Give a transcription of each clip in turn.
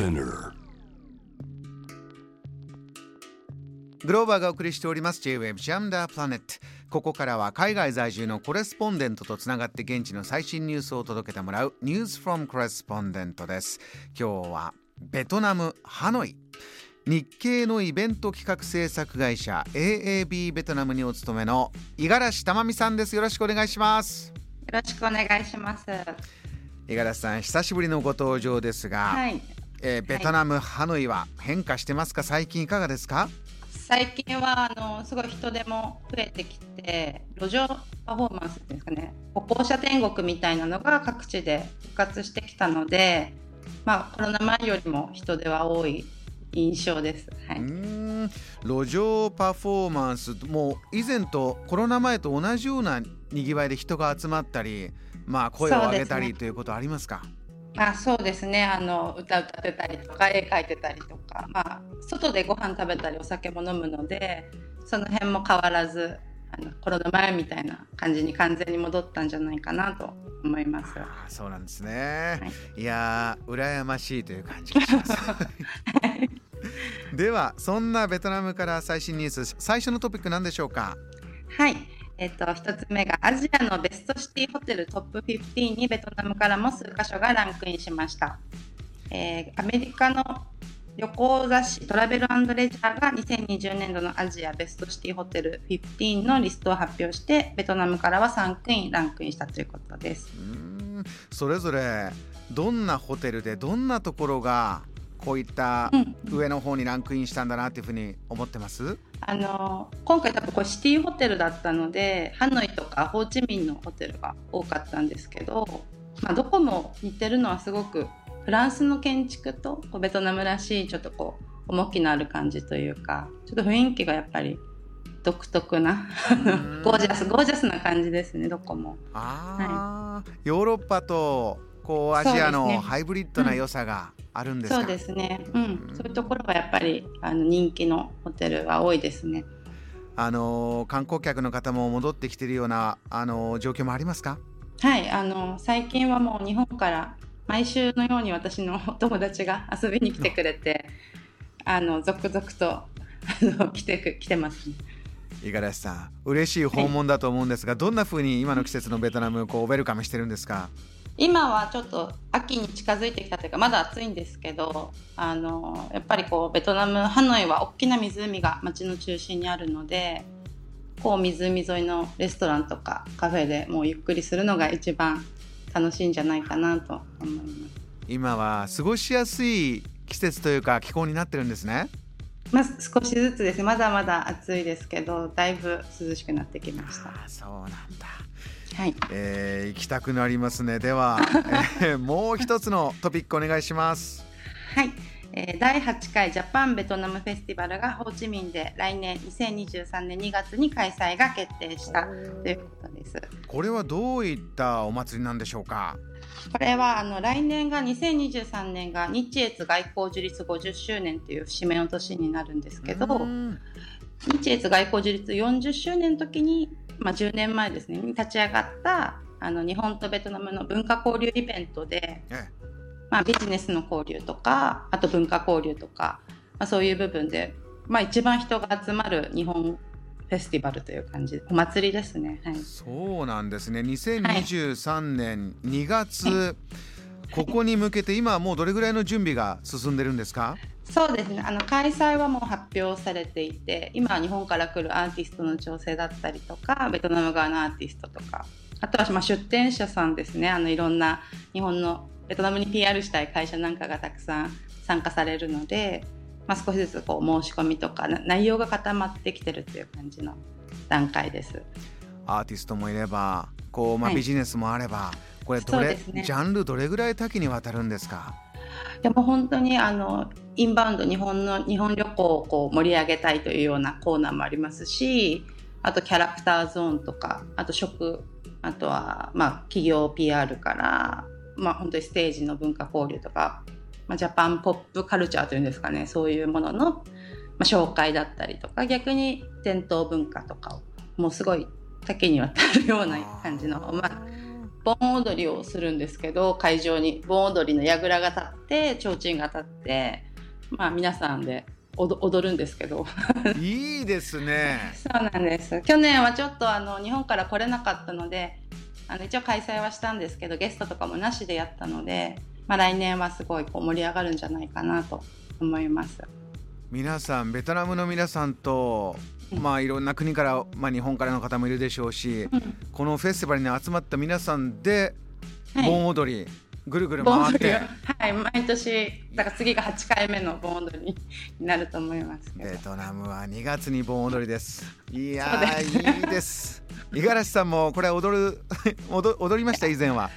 Spinner. グローバーがお送りしております。J-Web Jam the Planet ここからは海外在住のコレスポンデントとつながって現地の最新ニュースを届けてもらう News from Correspondent です。今日はベトナムハノイ。日系のイベント企画制作会社 AAB ベトナムにお勤めの五十嵐珠美さんです。よろしくお願いします。よろしくお願いします。五十嵐さん久しぶりのご登場ですが、はい。えーベトナム、ハノイは変化してますか？最近いかがですか？最近はあのすごい人手も増えてきて、路上パフォーマンスですかね、歩行者天国みたいなのが各地で復活してきたので、まあコロナ前よりも人手は多い印象です。はい。ん。路上パフォーマンスもう以前とコロナ前と同じようなにぎわいで人が集まったりまあ声を上げたりということありますか？あ、そうですね。あの歌歌ってたりとか絵描いてたりとか、まあ外でご飯食べたりお酒も飲むので、その辺も変わらず。あのコロナ前みたいな感じに完全に戻ったんじゃないかなと思います。あーそうなんですね、、はいやー羨ましいという感じがしますではそんなベトナムから最新ニュース最初のトピック何でしょうか？はい。えっと、一つ目がアジアのベストシティホテルトップ15にベトナムからも数カ所がランクインしました。えーアメリカの旅行雑誌トラベルレジャーが2020年度のアジアベストシティホテル15のリストを発表して、ベトナムからは3クイーンランクインしたということです。うんそれぞれどんなホテルでどんなところがこういったうん。上の方にランクインしたんだなっていうふうに思ってます？あの今回多分これシティホテルだったのでハノイとかホーチミンのホテルが多かったんですけど、まあ、どこも似てるのはすごくフランスの建築とこうベトナムらしいちょっとこう重きのある感じというかちょっと雰囲気がやっぱり独特なん。ゴージャスゴージャスな感じですねどこも。ああ、ヨーロッパとこうアジアのハイブリッドな良さがあるんですか、そうですね、うん、そういうところがやっぱりあの人気のホテルは多いですね。あのー観光客の方も戻ってきてるようなあのー状況もありますか？はい、あの最近はもう日本から毎週のように私のお友達が遊びに来てくれて、あの続々とあの来てく来てます、ね。五十嵐さん嬉しい訪問だと思うんですが、どんな風に今の季節のベトナムこうウェルカムしてるんですか？今はちょっと秋に近づいてきたというかまだ暑いんですけど、あのやっぱりこうベトナムハノイは大きな湖が街の中心にあるので、こう湖沿いのレストランとかカフェでもうゆっくりするのが一番楽しいんじゃないかなと思います。今は過ごしやすい季節というか気候になってるんですね？まあ、少しずつです。ねまだまだ暑いですけどだいぶ涼しくなってきました。そうなんだはい。えー行きたくなりますね。では、えーもう一つのトピックお願いします。はい、えー第8回ジャパンベトナムフェスティバルがホーチミンで来年2023年2月に開催が決定したということです。これはどういったお祭りなんでしょうか？これはあの来年が2023年が日越外交樹立50周年という節目の年になるんですけど、日越外交樹立40周年の時に、まあ、10年前ですねに立ち上がったあの日本とベトナムの文化交流イベントで、えまあ、ビジネスの交流とかあと文化交流とか、まあ、そういう部分で、まあ、一番人が集まる日本フェスティバルという感じお祭りですね。はい。そうなんですね。2023年2月、ここに向けて今はもうどれぐらいの準備が進んでるんですか？そうですね。あの開催はもう発表されていて今は日本から来るアーティストの調整だったりとかベトナム側のアーティストとかあとはまあ出展者さんですね。あのいろんな日本のベトナムに PR したい会社なんかがたくさん参加されるので、まあ、少しずつこう申し込みとかな内容が固まってきてるっていう感じの段階です。アーティストもいればこう、まあ、はい。ビジネスもあれば、これどれ、ね。ジャンルどれぐらい多岐にわたるんですか？でも本当にあのインバウンド日本の日本旅行をこう盛り上げたいというようなコーナーもありますしあとキャラクターゾーンとかあと食あとはまあ企業 PR からまあ本当にステージの文化交流とか、まあ、ジャパンポップカルチャーというんですかねそういうものの、まあ、紹介だったりとか逆に伝統文化とかをもうすごい多岐にわたるような感じの、まあ、盆踊りをするんですけど会場に。盆踊りの櫓が立って提灯が立ってまあ皆さんで踊るんですけど。いいですね。そうなんです。去年はちょっとあの日本から来れなかったのであの一応開催はしたんですけどゲストとかもなしでやったので、まあ、来年はすごいこう盛り上がるんじゃないかなと思います。皆さんベトナムの皆さんとまあいろんな国から、まあ、日本からの方もいるでしょうし、うん、このフェスティバルに集まった皆さんで盆踊り、はいぐるぐる回って。はい毎年だから次が8回目の盆踊りになると思います。ベトナムは2月に盆踊りです。いやいいです。五十嵐さんもこれ踊る 踊踊りました？以前は。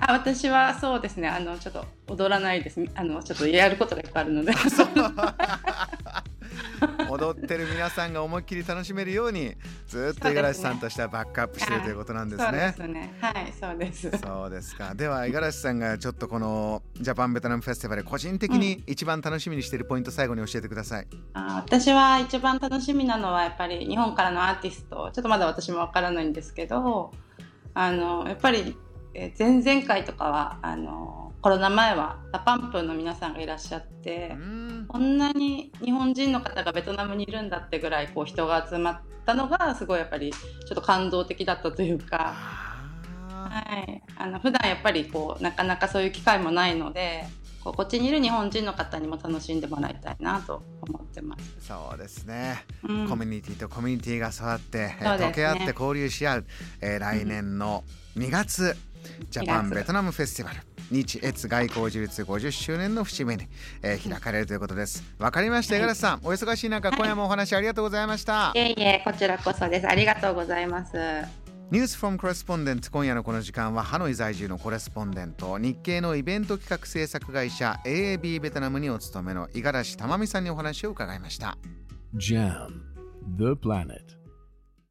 あ私はそうですね。あのちょっと踊らないです。あのちょっとやることがいっぱいあるので踊ってる皆さんが思いっきり楽しめるようにずっと五十嵐さんとしてはバックアップしてるということなんですね。そうですね。はい、そうです。そうですか。では五十嵐さんがちょっとこのジャパンベトナムフェスティバル個人的に一番楽しみにしているポイント、最後に教えてください。あ私は一番楽しみなのはやっぱり日本からのアーティストちょっとまだ私もわからないんですけどあのやっぱり前々回とかはあのコロナ前は DA PUMP の皆さんがいらっしゃってこんなに日本人の方がベトナムにいるんだってぐらいこう人が集まったのがすごいやっぱりちょっと感動的だったというか、はい、あの普段やっぱりこうなかなかそういう機会もないのでここっちにいる日本人の方にも楽しんでもらいたいなと思ってます。そうですね、うん、コミュニティとコミュニティが育って、ね、溶け合って交流し合う、えー、来年の2月、ジャパンベトナムフェスティバル日越外交樹立50周年の節目に、えー、開かれるということです。わかりました、五十嵐さん、お忙しい中、今夜もお話ありがとうございました。いえいえ、こちらこそです。ありがとうございます。ニュースフォームコレスポンデント今夜のこの時間はハノイ在住のコレスポンデント日系のイベント企画制作会社 AAB ベトナムにお勤めの五十嵐珠美さんにお話を伺いました JAM The Planet